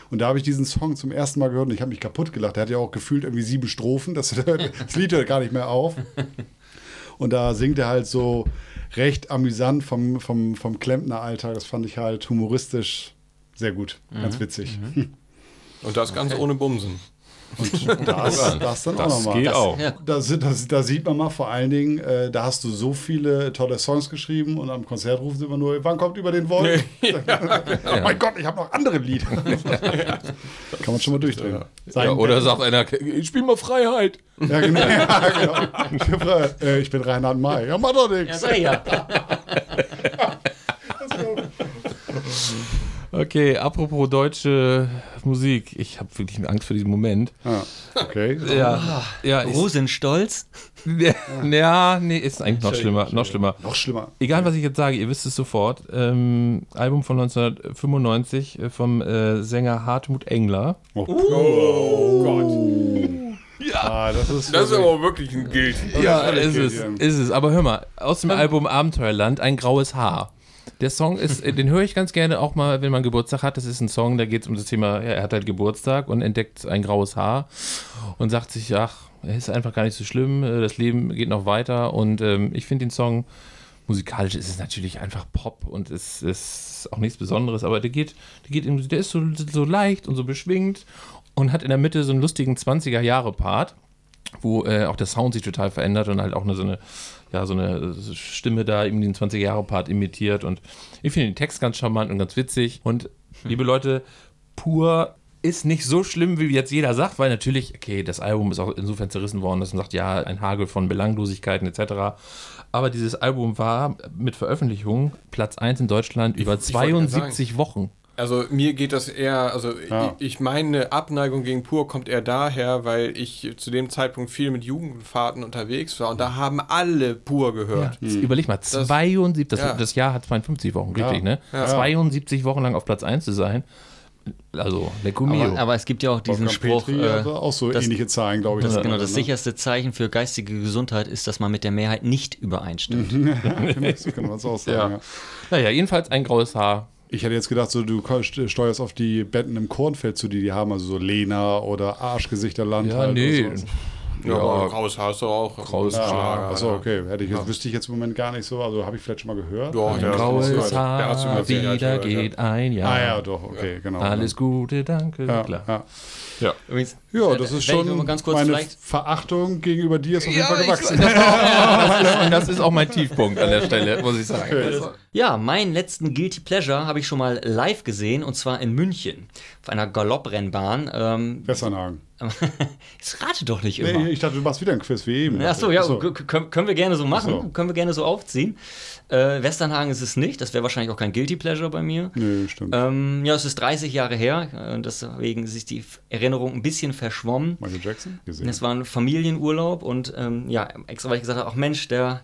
Und da habe ich diesen Song zum ersten Mal gehört und ich habe mich kaputt gelacht. Der hat ja auch gefühlt irgendwie sieben Strophen. Das, das Lied hört gar nicht mehr auf. Und da singt er halt so recht amüsant vom, vom, vom Klempner-Alltag. Das fand ich halt humoristisch sehr gut. Ganz witzig. Und das ganz ohne Bumsen. Das, das dann auch Das nochmal. geht auch. Ja, Da, da sieht man mal vor allen Dingen, äh, da hast du so viele tolle Songs geschrieben und am Konzert rufen sie immer nur, wann kommt über den Wolken? oh mein Gott, ich habe noch andere Lieder. Kann man schon mal durchdrehen. Ja, oder sagt einer, ich spiel mal Freiheit. Ja, genau. Ja, genau. Ich, bin, frei. äh, ich bin Reinhard May. Ja, mach doch ja, nichts. sag ich ja. Okay, apropos deutsche Musik. Ich habe wirklich Angst vor diesem Moment. Ah, okay. Ja, ja, ich, Rosenstolz? ja, nee, ist eigentlich noch schlimmer, noch schlimmer. Noch schlimmer. Egal, was ich jetzt sage, ihr wisst es sofort. Ähm, Album von 1995 äh, vom äh, Sänger Hartmut Engler. Oh, Oh Gott. Ah, das ist, Das ist aber wirklich ein Guild. Ja, völlig ist es, ist es. Aber hör mal, aus dem Album Abenteuerland, ein graues Haar. Der Song ist, äh, den höre ich ganz gerne auch mal, wenn man Geburtstag hat. Das ist ein Song, da geht es um das Thema, er hat halt Geburtstag und entdeckt ein graues Haar und sagt sich, ach, ist einfach gar nicht so schlimm, äh, das Leben geht noch weiter. Und ähm, ich finde den Song, musikalisch ist es natürlich einfach Pop und es ist auch nichts Besonderes, aber der geht, der geht, der ist so, so leicht und so beschwingt und hat in der Mitte so einen lustigen 20er-Jahre-Part wo äh, auch der Sound sich total verändert und halt auch eine, so eine, ja, so eine Stimme da eben den 20er-Jahre-Part imitiert. Und ich finde den Text ganz charmant und ganz witzig. Und liebe Leute, pur ist nicht so schlimm, wie jetzt jeder sagt, weil natürlich, okay, das Album ist auch insofern zerrissen worden, dass man sagt, ja, ein Hagel von Belanglosigkeiten etc. Aber dieses Album war mit Veröffentlichung Platz 1 in Deutschland über ich gerade 72 Wochen. Also mir geht das eher, also Ja. ich, ich meine Abneigung gegen Pur kommt eher daher, weil ich zu dem Zeitpunkt viel mit Jugendfahrten unterwegs war und da haben alle Pur gehört. Jetzt Überleg mal, 72, das, ja. das Jahr hat 52 Wochen, richtig, Ja. ne? Ja. 72 Wochen lang auf Platz 1 zu sein. Also. Aber, aber es gibt ja auch diesen Wolfgang Spruch, Petri äh, auch so das- ähnliche Zahlen, glaube ich. das, das genau, das ne? sicherste Zeichen für geistige Gesundheit ist, dass man mit der Mehrheit nicht übereinstimmt. so kann man es auch sagen. Ja. Naja, jedenfalls ein graues Haar. Ich hätte jetzt gedacht, so, du steuerst auf die Betten im Kornfeld zu, die die haben, also so Lena oder Arschgesichterland. Ja, halt nee. oder sowas. Ja, aber Kraus hast du auch. Kraus Ja, Schlager, achso, ja. okay. Hätte ich jetzt, wüsste ich jetzt im Moment gar nicht so. Also habe ich vielleicht schon mal gehört. Doch, der Graues der hast du Haar, wieder gehört, ja. geht ein Jahr. Ah ja, doch, okay, genau. Alles Gute, danke. ja, Klar. Ja. Übrigens, ja, äh, das ist schon ganz kurz meine vielleicht Verachtung gegenüber dir ist auf jeden Fall gewachsen. das, auch, ist, das ist auch mein Tiefpunkt an der Stelle, muss ich sagen. Also, Ja, meinen letzten Guilty Pleasure habe ich schon mal live gesehen und zwar in München auf einer Galopprennbahn. Ähm, Westernhagen. rate doch nicht immer. Nee, ich dachte, du machst wieder ein Quiz wie eben. Ach so, ja, Ach k- können, wir gerne so machen, Ach so. können wir gerne so aufziehen. Äh, Westernhagen ist es nicht, das wäre wahrscheinlich auch kein Guilty Pleasure bei mir. Nö, stimmt. Ähm, ja, es ist 30 Jahre her, äh, deswegen ist die Erinnerung ein bisschen verschwommen. Michael Jackson? Gesehen. Es war ein Familienurlaub und ähm, ja, extra weil ich gesagt habe, ach Mensch, der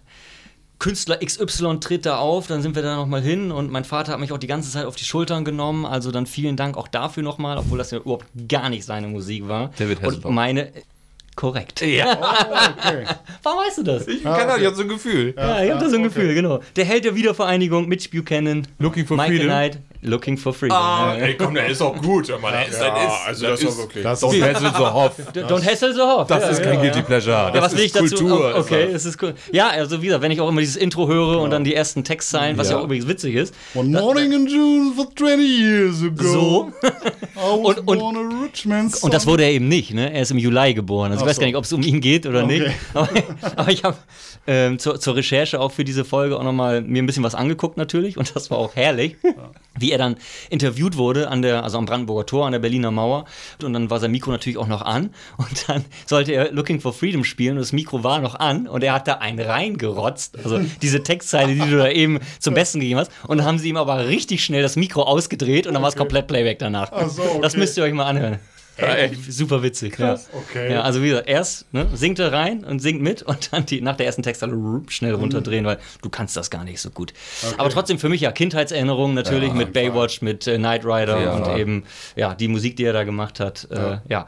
Künstler XY tritt da auf, dann sind wir da nochmal hin und mein Vater hat mich auch die ganze Zeit auf die Schultern genommen, also dann vielen Dank auch dafür nochmal, obwohl das ja überhaupt gar nicht seine Musik war. David Hasselhoff. Und meine, korrekt. ja, Okay. Warum weißt du das? ich kann das, ich hab so ein Gefühl. Ja, ich habe da so ein Gefühl, genau. Der Held der Wiedervereinigung, Mitch Buchanan, Looking for Michael freedom. Knight, Looking for Freedom. Ah, Ja. ey, komm, der ist auch gut. Mann, der ist, Ja, ist, also das, ist wirklich. Das Don't hassle the Hoff. Don't hassle the Hoff. Das ja, ist ja, kein ja. Guilty Pleasure. Ja, Das was will ich ist dazu? Kultur. Ist okay, das. es ist cool. Ja, also wie gesagt, wenn ich auch immer dieses Intro höre und dann die ersten Textzeilen, was ja, Ja. auch übrigens witzig ist. One morning in June for 20 years ago. So. I was Und- und- born a rich man's Und das wurde er eben nicht, ne? Er ist im Juli geboren. Also ich weiß so. gar nicht, ob es um ihn geht oder Okay. nicht. Aber, aber ich habe ähm, zur, zur Recherche auch für diese Folge auch nochmal mir ein bisschen was angeguckt natürlich und das war auch herrlich, wie er dann interviewt wurde an der, also am Brandenburger Tor, an der Berliner Mauer. Und dann war sein Mikro natürlich auch noch an. Und dann sollte er Looking for Freedom spielen. Und das Mikro war noch an. Und er hat da einen reingerotzt, also diese Textzeile, die du da eben zum Besten gegeben hast. Und dann haben sie ihm aber richtig schnell das Mikro ausgedreht. Und dann war es komplett Playback danach. Ach so, okay. Das müsst ihr euch mal anhören. Ey, super witzig. Ja. okay. Ja, also wie gesagt, erst ne, singt er rein und singt mit und dann die, nach der ersten Textzeile rup, schnell runterdrehen, weil du kannst das gar nicht so gut. Aber trotzdem für mich ja Kindheitserinnerungen natürlich mit Baywatch, mit äh, Knight Rider Ja. und eben ja die Musik, die er da gemacht hat. Ja, äh, ja.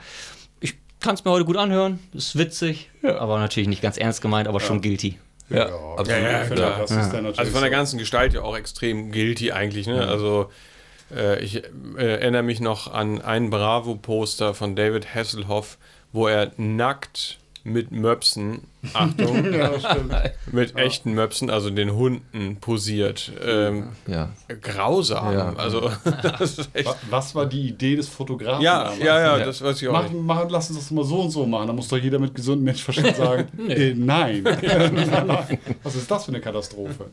ich kann es mir heute gut anhören, ist witzig, aber natürlich nicht ganz ernst gemeint, aber schon guilty. Ja, absolut. Ja, ja, Ich finde, klar. das ist dann natürlich Also von der ganzen Gestalt ja auch extrem guilty eigentlich. Ne? Also ich äh, erinnere mich noch an ein Bravo-Poster von David Hasselhoff, wo er nackt mit Möpsen, Achtung, mit echten Möpsen, also den Hunden posiert. Ähm, Ja. grausam. Ja. Also das ist echt. Wa- Was war die Idee des Fotografen? Ja, damals? ja, ja, das weiß ich auch. Machen, machen, lass uns das mal so und so machen. Da muss doch jeder mit gesundem Menschenverstand sagen, äh, nein. Was ist das für eine Katastrophe?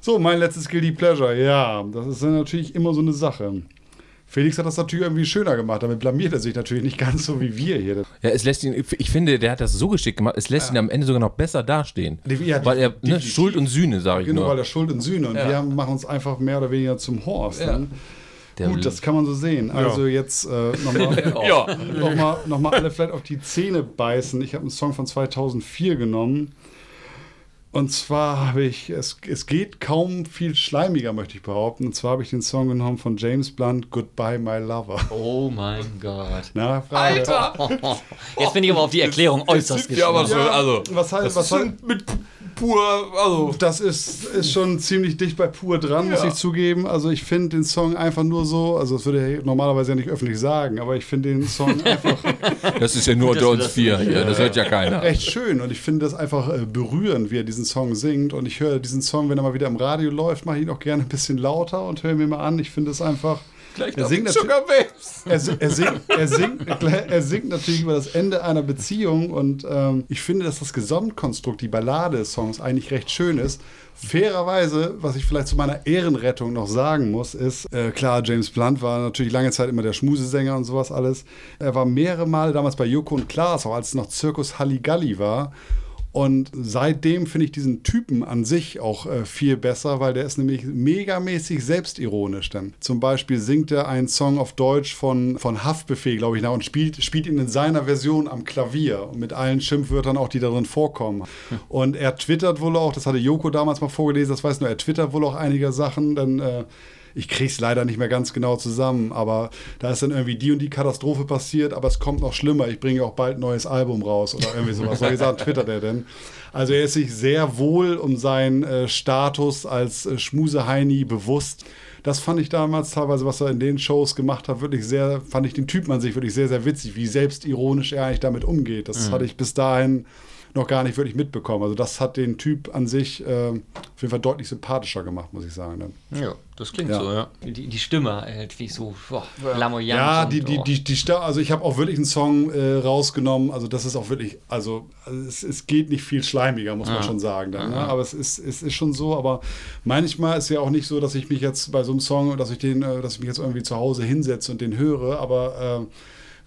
So, mein letztes Guilty Pleasure. Ja, das ist natürlich immer so eine Sache. Felix hat das natürlich irgendwie schöner gemacht. Damit blamiert er sich natürlich nicht ganz so wie wir hier. Ja, es lässt ihn, ich finde, der hat das so geschickt gemacht, es lässt ihn am Ende sogar noch besser dastehen. Ja, weil er, ne, definitiv. Schuld und Sühne, sage ich Genau, weil nur. er Schuld und Sühne. Und Ja. wir haben, machen uns einfach mehr oder weniger zum Horst. Der- Gut, das kann man so sehen. Also jetzt äh, nochmal Ja. noch mal, noch mal alle vielleicht auf die Zähne beißen. Ich habe einen Song von 2004 genommen. Und zwar habe ich, es, es geht kaum viel schleimiger, möchte ich behaupten. Und zwar habe ich den Song genommen von James Blunt, Goodbye My Lover. Oh mein Gott. Na, Frage. Jetzt bin ich aber auf die Erklärung äußerst sind wir aber gespannt. so, also. was heißt, was heißt, mit pur, also. Das ist, ist schon ziemlich dicht bei pur dran, muss Ja. ich zugeben. Also ich finde den Song einfach nur so, also das würde er normalerweise ja nicht öffentlich sagen, aber ich finde den Song einfach Das ist ja nur unter uns das- vier hier, das hört ja keiner. echt schön und ich finde das einfach äh, berührend, wie er diesen Song singt und ich höre diesen Song, wenn er mal wieder im Radio läuft, mache ich ihn auch gerne ein bisschen lauter und höre ihn mir mal an. Ich finde es einfach er singt, natürlich, Sugar Babes. er, er, singt, er, singt, er singt natürlich über das Ende einer Beziehung und ähm, ich finde, dass das Gesamtkonstrukt, die Ballade des Songs eigentlich recht schön ist. Fairerweise, was ich vielleicht zu meiner Ehrenrettung noch sagen muss, ist, äh, klar, James Blunt war natürlich lange Zeit immer der Schmusesänger und sowas alles. Er war mehrere Male damals bei Joko und Klaas, auch als es noch Zirkus Halligalli war. Und seitdem finde ich diesen Typen an sich auch äh, viel besser, weil der ist nämlich megamäßig selbstironisch dann. Zum Beispiel singt er einen Song auf Deutsch von, von Haftbefehl, glaube ich, nach und spielt, spielt ihn in seiner Version am Klavier mit allen Schimpfwörtern auch, die darin vorkommen. Und er twittert wohl auch, das hatte Joko damals mal vorgelesen, das weiß nur, er twittert wohl auch einige Sachen, dann äh, ich kriege es leider nicht mehr ganz genau zusammen, aber da ist dann irgendwie die und die Katastrophe passiert, aber es kommt noch schlimmer. Ich bringe auch bald ein neues Album raus oder irgendwie sowas. Solche Sachen twittert er denn. Also er ist sich sehr wohl um seinen äh, Status als äh, Schmuseheini bewusst. Das fand ich damals teilweise, was er in den Shows gemacht hat, wirklich sehr, fand ich den Typen an sich wirklich sehr, sehr witzig, wie selbstironisch er eigentlich damit umgeht. Das mhm. hatte ich bis dahin noch gar nicht wirklich mitbekommen. Also das hat den Typ an sich äh, auf jeden Fall deutlich sympathischer gemacht, muss ich sagen. Dann. Ja, das klingt ja. so, ja. Die, die Stimme halt wie so boah, lamoyant. Ja, die, die, die, die, die also ich habe auch wirklich einen Song äh, rausgenommen, also das ist auch wirklich, also, also es, es, geht nicht viel schleimiger, muss man ja. schon sagen. Dann, ne? Aber es ist, es ist schon so, aber manchmal ist ja auch nicht so, dass ich mich jetzt bei so einem Song, dass ich den, äh, dass ich mich jetzt irgendwie zu Hause hinsetze und den höre, aber äh,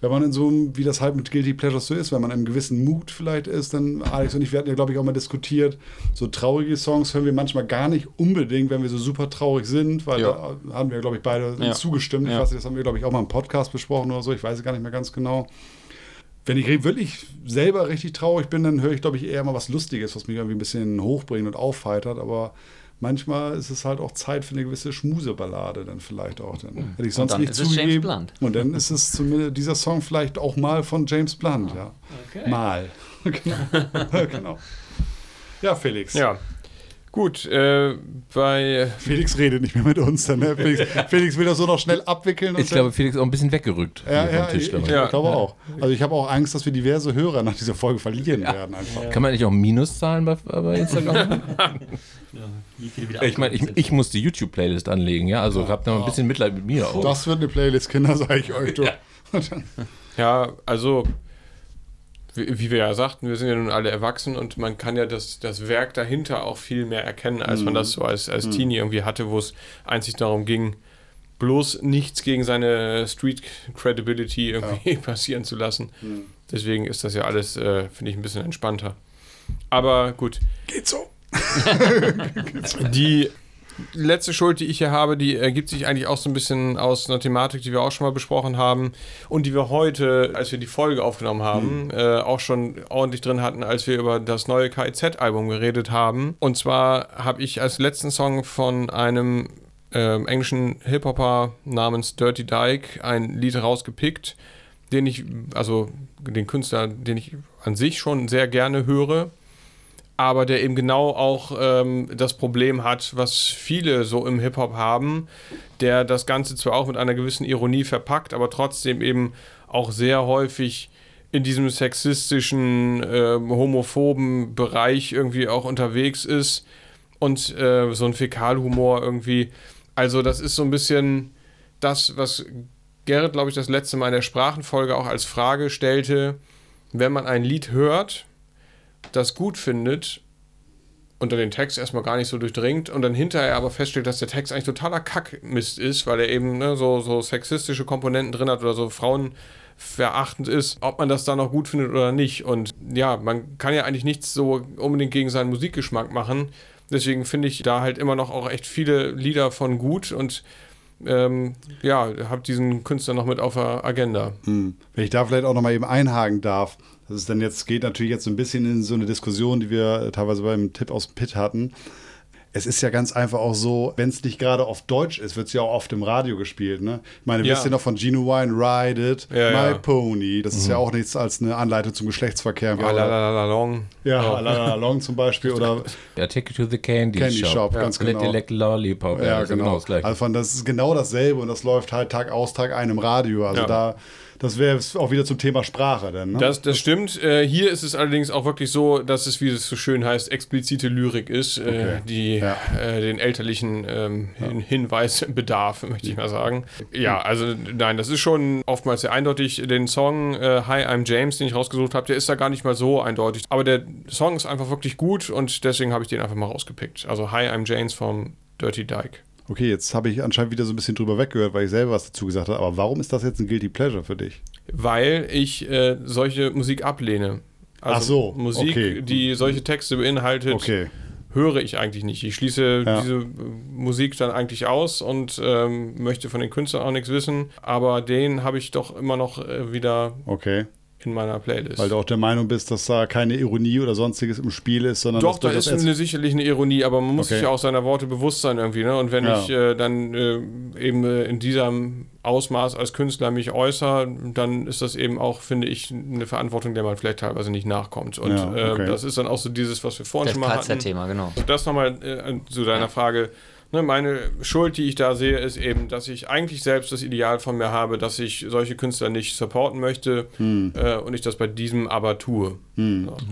wenn man in so einem, wie das halt mit Guilty Pleasures so ist, wenn man in einem gewissen Mut vielleicht ist, dann Alex und ich, wir hatten ja, glaube ich, auch mal diskutiert, so traurige Songs hören wir manchmal gar nicht unbedingt, wenn wir so super traurig sind, weil ja. da haben wir, glaube ich, beide ja. zugestimmt. Ich weiß nicht, das haben wir, glaube ich, auch mal im Podcast besprochen oder so, ich weiß es gar nicht mehr ganz genau. Wenn ich wirklich selber richtig traurig bin, dann höre ich, glaube ich, eher mal was Lustiges, was mich irgendwie ein bisschen hochbringt und aufheitert, aber manchmal ist es halt auch Zeit für eine gewisse Schmuseballade dann vielleicht auch. Dann hätte ich sonst nicht zugegeben. Und dann ist es zumindest dieser Song vielleicht auch mal von James Blunt, ja. Okay. Mal. genau. genau. Ja, Felix. Ja. Gut, äh, bei. Felix redet nicht mehr mit uns, dann, ne? Felix, Felix, will das so noch schnell abwickeln. ich glaube, Felix ist auch ein bisschen weggerückt ja, ja, Tisch. Ich, ich ja. glaube auch. Also, ich habe auch Angst, dass wir diverse Hörer nach dieser Folge verlieren ja. werden. Einfach. Kann man nicht auch Minus zahlen bei, bei Instagram? ich meine, ich, ich muss die YouTube-Playlist anlegen, ja. Also habt da ein bisschen Mitleid mit mir auch. Das wird eine Playlist, Kinder, sage ich euch. Ja. ja, also wie, wie, wir ja sagten, wir sind ja nun alle erwachsen und man kann ja das, das Werk dahinter auch viel mehr erkennen, als mhm. man das so als, als mhm. Teenie irgendwie hatte, wo es einzig darum ging, bloß nichts gegen seine Street Credibility irgendwie ja. passieren zu lassen. Mhm. Deswegen ist das ja alles, äh, finde ich, ein bisschen entspannter. Aber gut. Geht so. die letzte Schuld, die ich hier habe, die ergibt sich eigentlich auch so ein bisschen aus einer Thematik, die wir auch schon mal besprochen haben und die wir heute, als wir die Folge aufgenommen haben, mhm. äh, auch schon ordentlich drin hatten, als wir über das neue KIZ-Album geredet haben. Und zwar habe ich als letzten Song von einem äh, englischen Hip-Hopper namens Dirty Dyke ein Lied rausgepickt, den ich, also den Künstler, den ich an sich schon sehr gerne höre aber der eben genau auch ähm, das Problem hat, was viele so im Hip-Hop haben, der das Ganze zwar auch mit einer gewissen Ironie verpackt, aber trotzdem eben auch sehr häufig in diesem sexistischen, äh, homophoben Bereich irgendwie auch unterwegs ist und äh, so ein Fäkalhumor irgendwie. Also das ist so ein bisschen das, was Gerrit, glaube ich, das letzte Mal in der Sprachenfolge auch als Frage stellte, wenn man ein Lied hört, das gut findet und dann den Text erstmal gar nicht so durchdringt und dann hinterher aber feststellt, dass der Text eigentlich totaler Kackmist ist, weil er eben ne, so, so sexistische Komponenten drin hat oder so frauenverachtend ist, ob man das dann noch gut findet oder nicht. Und ja, man kann ja eigentlich nichts so unbedingt gegen seinen Musikgeschmack machen. Deswegen finde ich da halt immer noch auch echt viele Lieder von gut und ähm, ja, habe diesen Künstler noch mit auf der Agenda. Hm. Wenn ich da vielleicht auch noch mal eben einhaken darf, das ist dann jetzt, geht natürlich jetzt so ein bisschen in so eine Diskussion, die wir teilweise beim Tipp aus dem Pit hatten. Es ist ja ganz einfach auch so, wenn es nicht gerade auf Deutsch ist, wird es ja auch oft im Radio gespielt. Ne? Ich meine, ja. wisst ihr noch von Gino Wine, Ride It, ja, My ja. Pony. Das mhm. ist ja auch nichts als eine Anleitung zum Geschlechtsverkehr. Ja, la, la, la, long. Ja, oh. la, la, long zum Beispiel. Oder ja, Take You to the Candy, Candy Shop. Shop ganz genau. Let Elect Lollipop. Ja, genau. genau das also von, das ist genau dasselbe und das läuft halt Tag aus, Tag ein im Radio. Also da das wäre auch wieder zum Thema Sprache dann. Ne? Das, das stimmt. Äh, hier ist es allerdings auch wirklich so, dass es, wie es so schön heißt, explizite Lyrik ist, äh, okay. die ja. äh, den elterlichen ähm, ja. Hinweis bedarf, möchte ich mal sagen. Ja, also nein, das ist schon oftmals sehr eindeutig. Den Song äh, Hi, I'm James, den ich rausgesucht habe, der ist da gar nicht mal so eindeutig. Aber der Song ist einfach wirklich gut und deswegen habe ich den einfach mal rausgepickt. Also Hi, I'm James vom Dirty Dyke. Okay, jetzt habe ich anscheinend wieder so ein bisschen drüber weggehört, weil ich selber was dazu gesagt habe. Aber warum ist das jetzt ein Guilty Pleasure für dich? Weil ich äh, solche Musik ablehne. Also Ach so. Musik, okay. die solche Texte beinhaltet, okay. höre ich eigentlich nicht. Ich schließe ja. diese Musik dann eigentlich aus und ähm, möchte von den Künstlern auch nichts wissen. Aber den habe ich doch immer noch äh, wieder okay in meiner Playlist. Weil du auch der Meinung bist, dass da keine Ironie oder sonstiges im Spiel ist, sondern Doch, da ist eine, sicherlich eine Ironie, aber man muss Okay. sich ja auch seiner Worte bewusst sein irgendwie. Ne? Und wenn Ja. ich äh, dann äh, eben äh, in diesem Ausmaß als Künstler mich äußere, dann ist das eben auch, finde ich, eine Verantwortung, der man vielleicht teilweise nicht nachkommt. Und Ja, okay. äh, das ist dann auch so dieses, was wir vorhin Das schon mal hatten. KZ-Thema, genau. Das nochmal äh, zu deiner Frage. Ne, meine Schuld, die ich da sehe, ist eben, dass ich eigentlich selbst das Ideal von mir habe, dass ich solche Künstler nicht supporten möchte Hm. äh, und ich das bei diesem aber tue.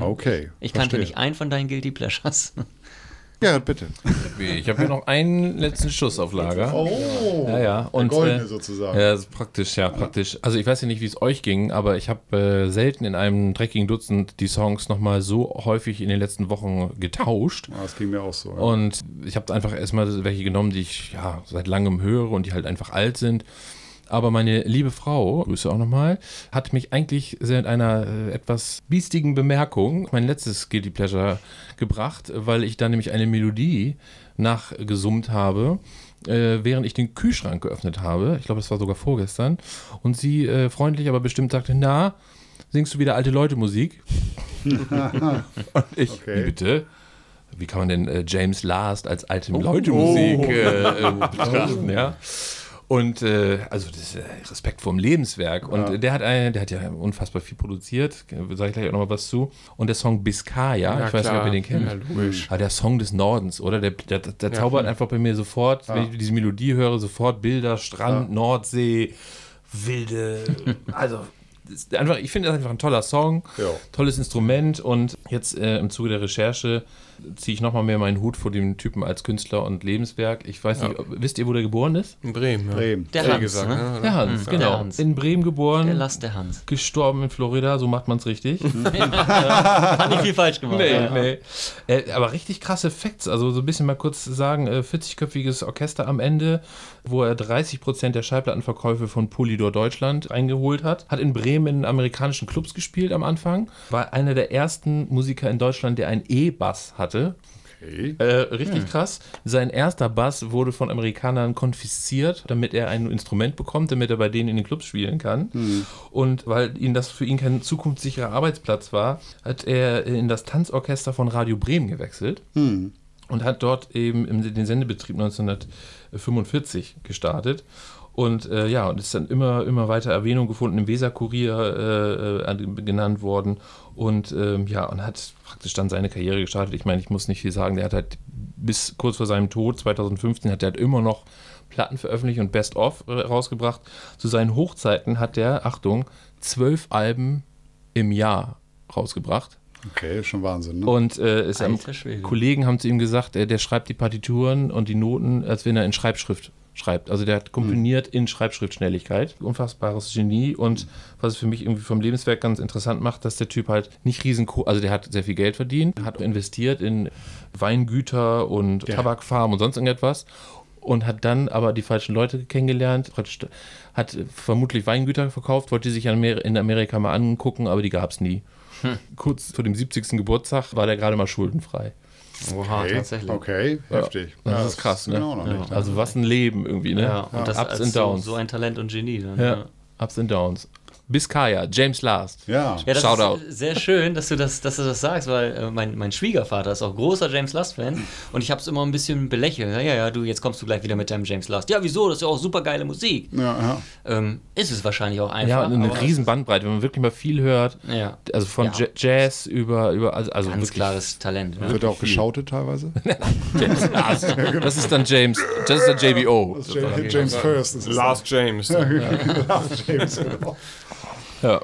Okay. Ich kannte verstehe. nicht einen von deinen Guilty Pleasures. Ja, bitte. Ich habe hier noch einen letzten Schuss auf Lager. Oh. Ja, ja. Und, goldene äh, sozusagen. Ja, praktisch, ja, praktisch. Also ich weiß ja nicht, wie es euch ging, aber ich habe äh, selten in einem dreckigen Dutzend die Songs nochmal so häufig in den letzten Wochen getauscht. Ah, Das ging mir auch so. Ja. Und ich habe einfach erstmal welche genommen, die ich ja seit langem höre und die halt einfach alt sind. Aber meine liebe Frau, Grüße auch nochmal, hat mich eigentlich sehr mit einer äh, etwas biestigen Bemerkung mein letztes Guilty Pleasure gebracht, weil ich da nämlich eine Melodie nachgesummt habe, äh, während ich den Kühlschrank geöffnet habe. Ich glaube, das war sogar vorgestern. Und sie äh, freundlich, aber bestimmt sagte, na, singst du wieder alte Leute Musik? und ich, Okay. wie bitte? Wie kann man denn äh, James Last als alte Leute-Musik Oh. äh, äh, betrachten, ja? Und äh, also das ist, äh, Respekt vorm Lebenswerk. Und äh, der hat eine, der hat ja unfassbar viel produziert, sage ich gleich auch noch mal was zu. Und der Song Biscaya, Ja, ich weiß nicht, ob klar. ihr den kennt. Ja, logisch. Aber der Song des Nordens, oder? Der, der, der zaubert einfach bei mir sofort, wenn ich diese Melodie höre, sofort Bilder, Strand, Nordsee, wilde, also einfach, ich finde das einfach ein toller Song, Ja. tolles Instrument und jetzt äh, im Zuge der Recherche ziehe ich nochmal mehr meinen Hut vor dem Typen als Künstler und Lebenswerk. Ich weiß nicht, wisst ihr, wo der geboren ist? In Bremen. Ja. Bremen. Der Wie Hans, gesagt, ne? ne? Der Hans, der genau. Hans. In Bremen geboren, Der Last der Hans. gestorben in Florida, so macht man es richtig. Hat nicht viel falsch gemacht. Nee, ja. nee. Äh, aber richtig krasse Facts. Also so ein bisschen mal kurz sagen, äh, 40-köpfiges Orchester am Ende, wo er 30% der Schallplattenverkäufe von Polydor Deutschland eingeholt hat. Hat in Bremen in amerikanischen Clubs gespielt am Anfang. War einer der ersten Musiker in Deutschland, der einen E-Bass hatte. Okay. Äh, richtig krass. Sein erster Bass wurde von Amerikanern konfisziert, damit er ein Instrument bekommt, damit er bei denen in den Clubs spielen kann. Und weil ihn das für ihn kein zukunftssicherer Arbeitsplatz war, hat er in das Tanzorchester von Radio Bremen gewechselt und hat dort eben den Sendebetrieb 1945 gestartet. Und äh, ja, und ist dann immer, immer weiter Erwähnung gefunden, im Weserkurier äh, äh, genannt worden. Und ähm, ja, und hat praktisch dann seine Karriere gestartet. Ich meine, ich muss nicht viel sagen, der hat halt bis kurz vor seinem Tod, 2015, hat er halt immer noch Platten veröffentlicht und Best-of äh, rausgebracht. Zu seinen Hochzeiten hat der, Achtung, zwölf Alben im Jahr rausgebracht. Okay, schon Wahnsinn. Ne? Und äh, es haben, Alter Schwede. Kollegen haben zu ihm gesagt, äh, der schreibt die Partituren und die Noten, als wenn er in Schreibschrift schreibt. Also der hat komponiert in Schreibschriftschnelligkeit. Unfassbares Genie. Und was es für mich irgendwie vom Lebenswerk ganz interessant macht, dass der Typ halt nicht riesen, also der hat sehr viel Geld verdient, hat investiert in Weingüter und Tabakfarmen und sonst irgendetwas. Und hat dann aber die falschen Leute kennengelernt, hat vermutlich Weingüter verkauft, wollte sich in Amer- in Amerika mal angucken, aber die gab es nie. Kurz vor dem 70. Geburtstag war der gerade mal schuldenfrei. Oha, okay. tatsächlich. okay, heftig. Das Ja, ist krass, ne? genau nicht. Also was ein Leben irgendwie, ne? Ja, und das Ups als and so, Downs. so ein Talent und Genie. Dann, ja. Ups and Downs. Biscaya, James Last. Ja. Ja, das Shoutout. ist sehr schön, dass du das, dass du das sagst, weil äh, mein, mein Schwiegervater ist auch großer James Last-Fan und ich habe es immer ein bisschen belächelt. Ja, ja, du, jetzt kommst du gleich wieder mit deinem James Last. Ja, wieso? Das ist ja auch super geile Musik. Ja, ja. Ähm, ist es wahrscheinlich auch einfach. Ja, eine riesen Bandbreite, wenn man wirklich mal viel hört. Ja. Also von Ja. Ja- Jazz über, über also, also Ganz wirklich klares Talent. Ne? Wird auch geschautet teilweise? James Last. Das ist dann James, das ist dann JBO. James, James First. Last James. Last James, genau. Ja.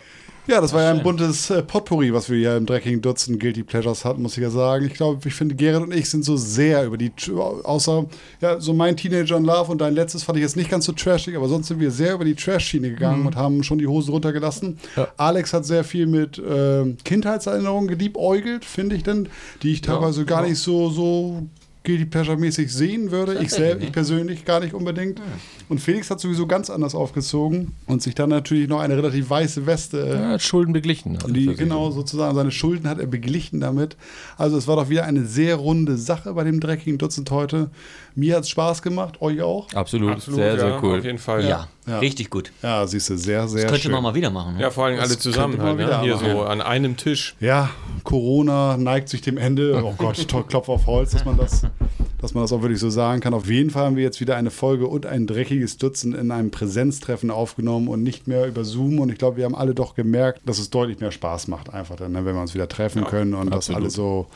Ja, das war ja ein buntes äh, Potpourri, was wir hier im dreckigen Dutzend Guilty Pleasures hatten, muss ich ja sagen. Ich glaube, ich finde, Gerrit und ich sind so sehr über die, außer, ja, so mein Teenager in Love und dein letztes fand ich jetzt nicht ganz so trashig, aber sonst sind wir sehr über die Trash-Schiene gegangen und haben schon die Hosen runtergelassen. Ja. Alex hat sehr viel mit äh, Kindheitserinnerungen geliebäugelt, finde ich denn, die ich teilweise gar nicht so, so Guilty Pleasure-mäßig sehen würde. Ich, selbst, ich persönlich gar nicht unbedingt. Und Felix hat sowieso ganz anders aufgezogen und sich dann natürlich noch eine relativ weiße Weste. Ja, Schulden beglichen. Also die, genau, sozusagen. Seine Schulden hat er beglichen damit. Also es war doch wieder eine sehr runde Sache bei dem dreckigen Dutzend heute. Mir hat es Spaß gemacht, euch auch. Absolut, Absolut sehr, sehr cool. Auf jeden Fall. Ja, ja. richtig gut. Ja, siehst du, sehr, sehr Das könnte schön. man mal wieder machen. Ne? Ja, vor allem alle zusammen halt, ne? hier so an einem Tisch. Ja, Corona neigt sich dem Ende. Oh Gott, Klopf auf Holz, dass man das, dass man das auch wirklich so sagen kann. Auf jeden Fall haben wir jetzt wieder eine Folge und ein dreckiges Dutzend in einem Präsenztreffen aufgenommen und nicht mehr über Zoom. Und ich glaube, wir haben alle doch gemerkt, dass es deutlich mehr Spaß macht, einfach dann, ne, wenn wir uns wieder treffen ja, können und absolut. das alle so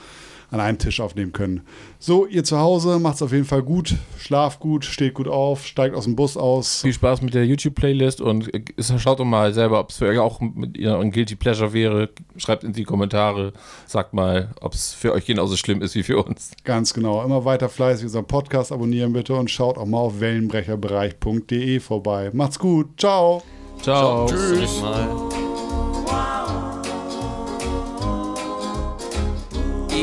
an einem Tisch aufnehmen können. So, ihr zu Hause macht es auf jeden Fall gut, schlaft gut, steht gut auf, steigt aus dem Bus aus. Viel Spaß mit der YouTube-Playlist und schaut doch mal selber, ob es für euch auch mit ihr ein Guilty Pleasure wäre. Schreibt in die Kommentare, sagt mal, ob es für euch genauso schlimm ist wie für uns. Ganz genau. Immer weiter fleißig unseren Podcast abonnieren bitte und schaut auch mal auf wellenbrecherbereich.de vorbei. Macht's gut. Ciao. Ciao. Ciao. Tschüss.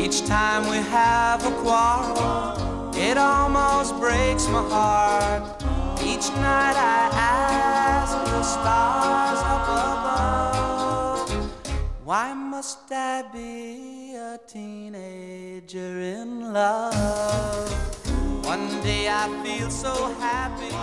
Each time we have a quarrel, it almost breaks my heart. Each night I ask the stars up above, why must I be a teenager in love? One day I feel so happy.